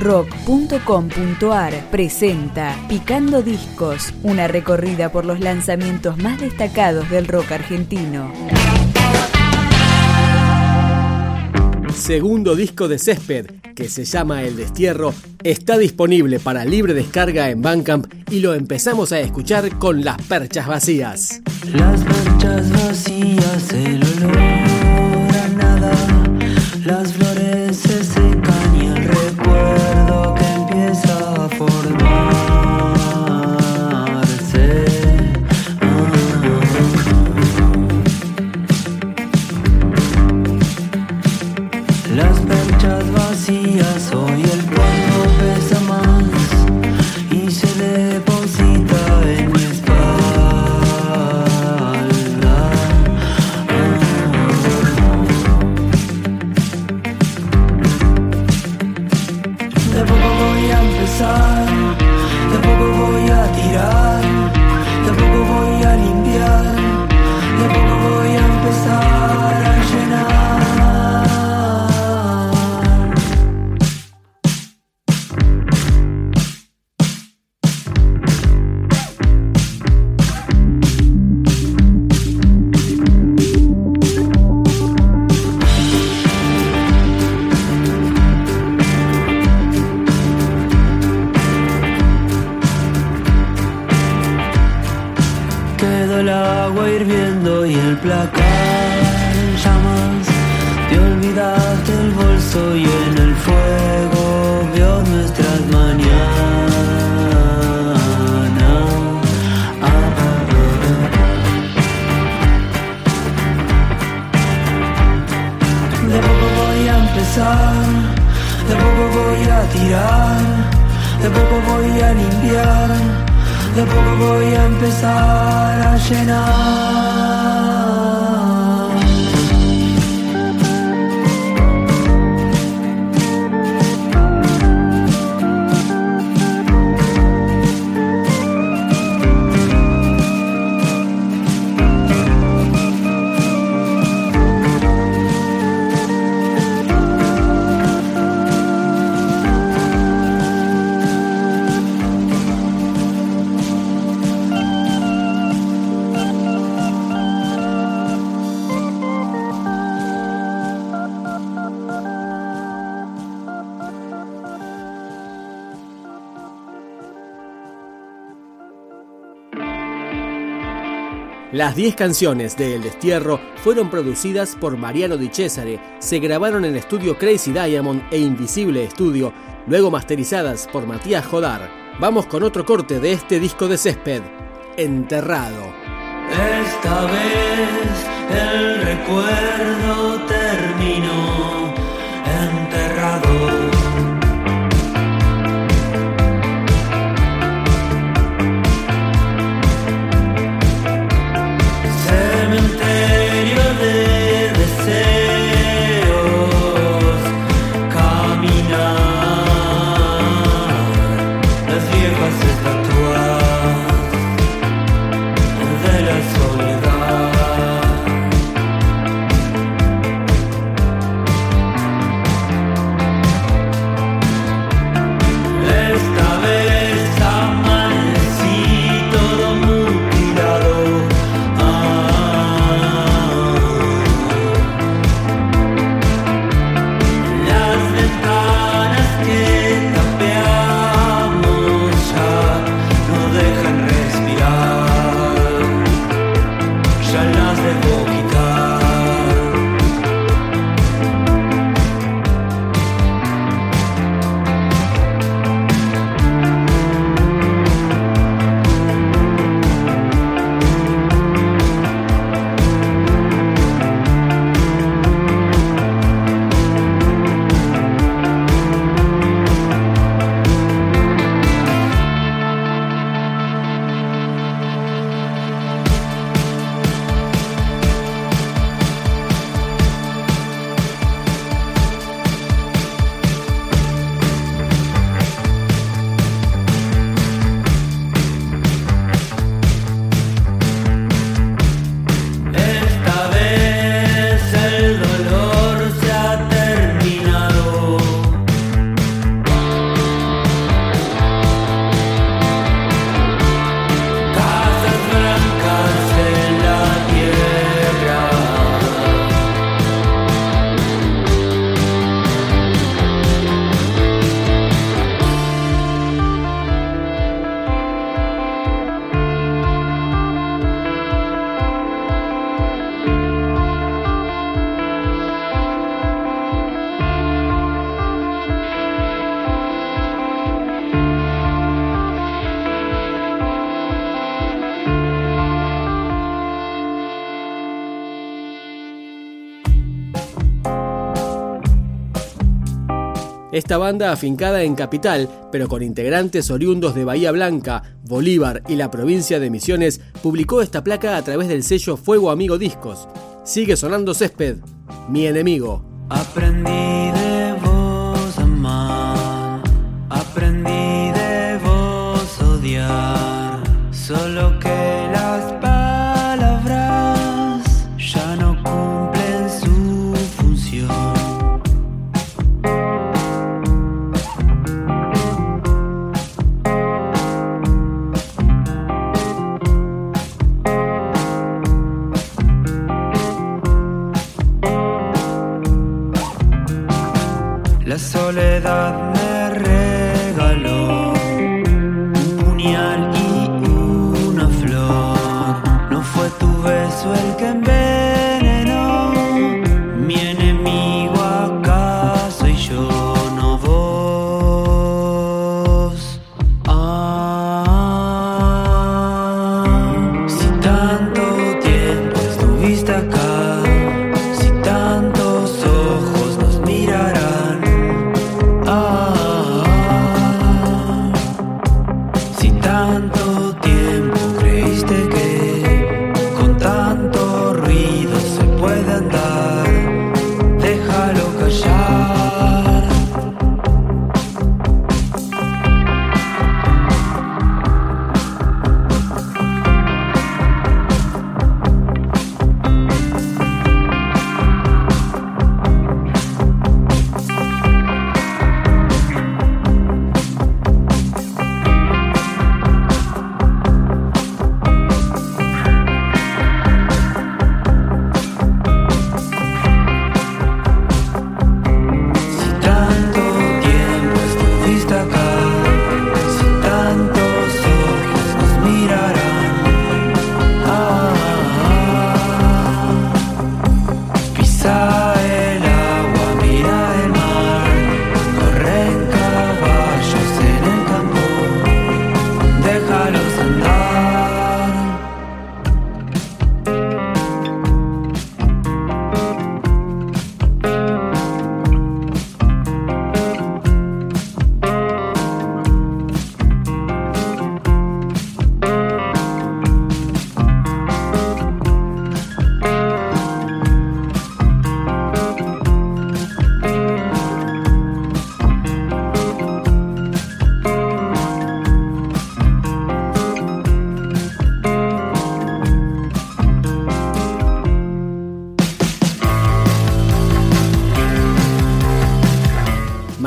rock.com.ar presenta Picando Discos, una recorrida por los lanzamientos más destacados del rock argentino. Segundo disco de Césped, que se llama El Destierro, está disponible para libre descarga en Bandcamp y lo empezamos a escuchar con Las Perchas Vacías. Las perchas vacías, el olor a nada, las Las perchas vacías, hoy el polvo pesa más y se deposita en mi espalda. De poco voy a empezar, de poco voy a tirar, de poco voy a limpiar, bolso y en el fuego vio nuestras mañanas. De poco voy a empezar, de poco voy a tirar, de poco voy a limpiar, de poco voy a empezar a llenar. Las 10 canciones de El Destierro fueron producidas por Mariano Di Cesare, se grabaron en estudio Crazy Diamond e Invisible Studio, luego masterizadas por Matías Jodar. Vamos con otro corte de este disco de césped, Enterrado. Esta vez el recuerdo terminó Africa. Esta banda, afincada en Capital, pero con integrantes oriundos de Bahía Blanca, Bolívar y la provincia de Misiones, publicó esta placa a través del sello Fuego Amigo Discos. Sigue sonando Césped, mi enemigo. Aprendí beso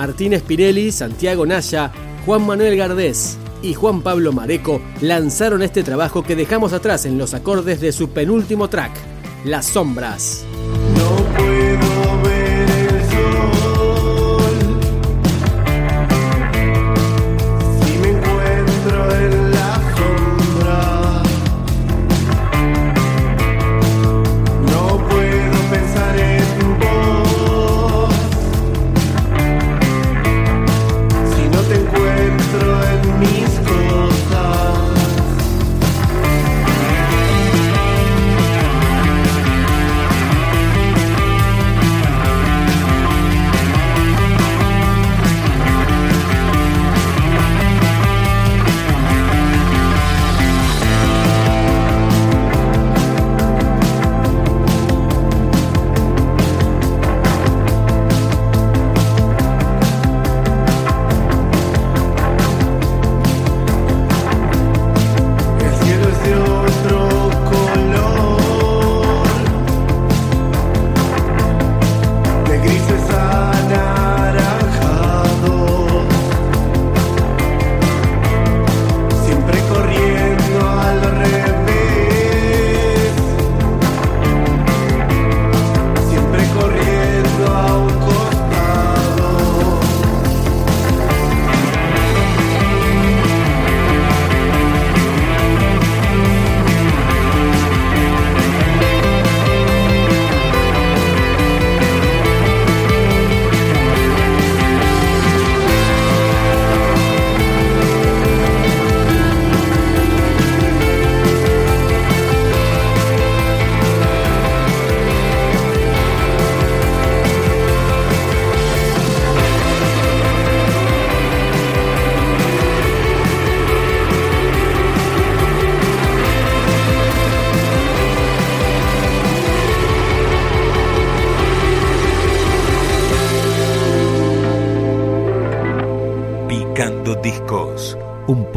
Martín Spinelli, Santiago Naya, Juan Manuel Gardés y Juan Pablo Mareco lanzaron este trabajo que dejamos atrás en los acordes de su penúltimo track, Las Sombras.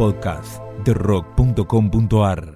Podcast rock.com.ar.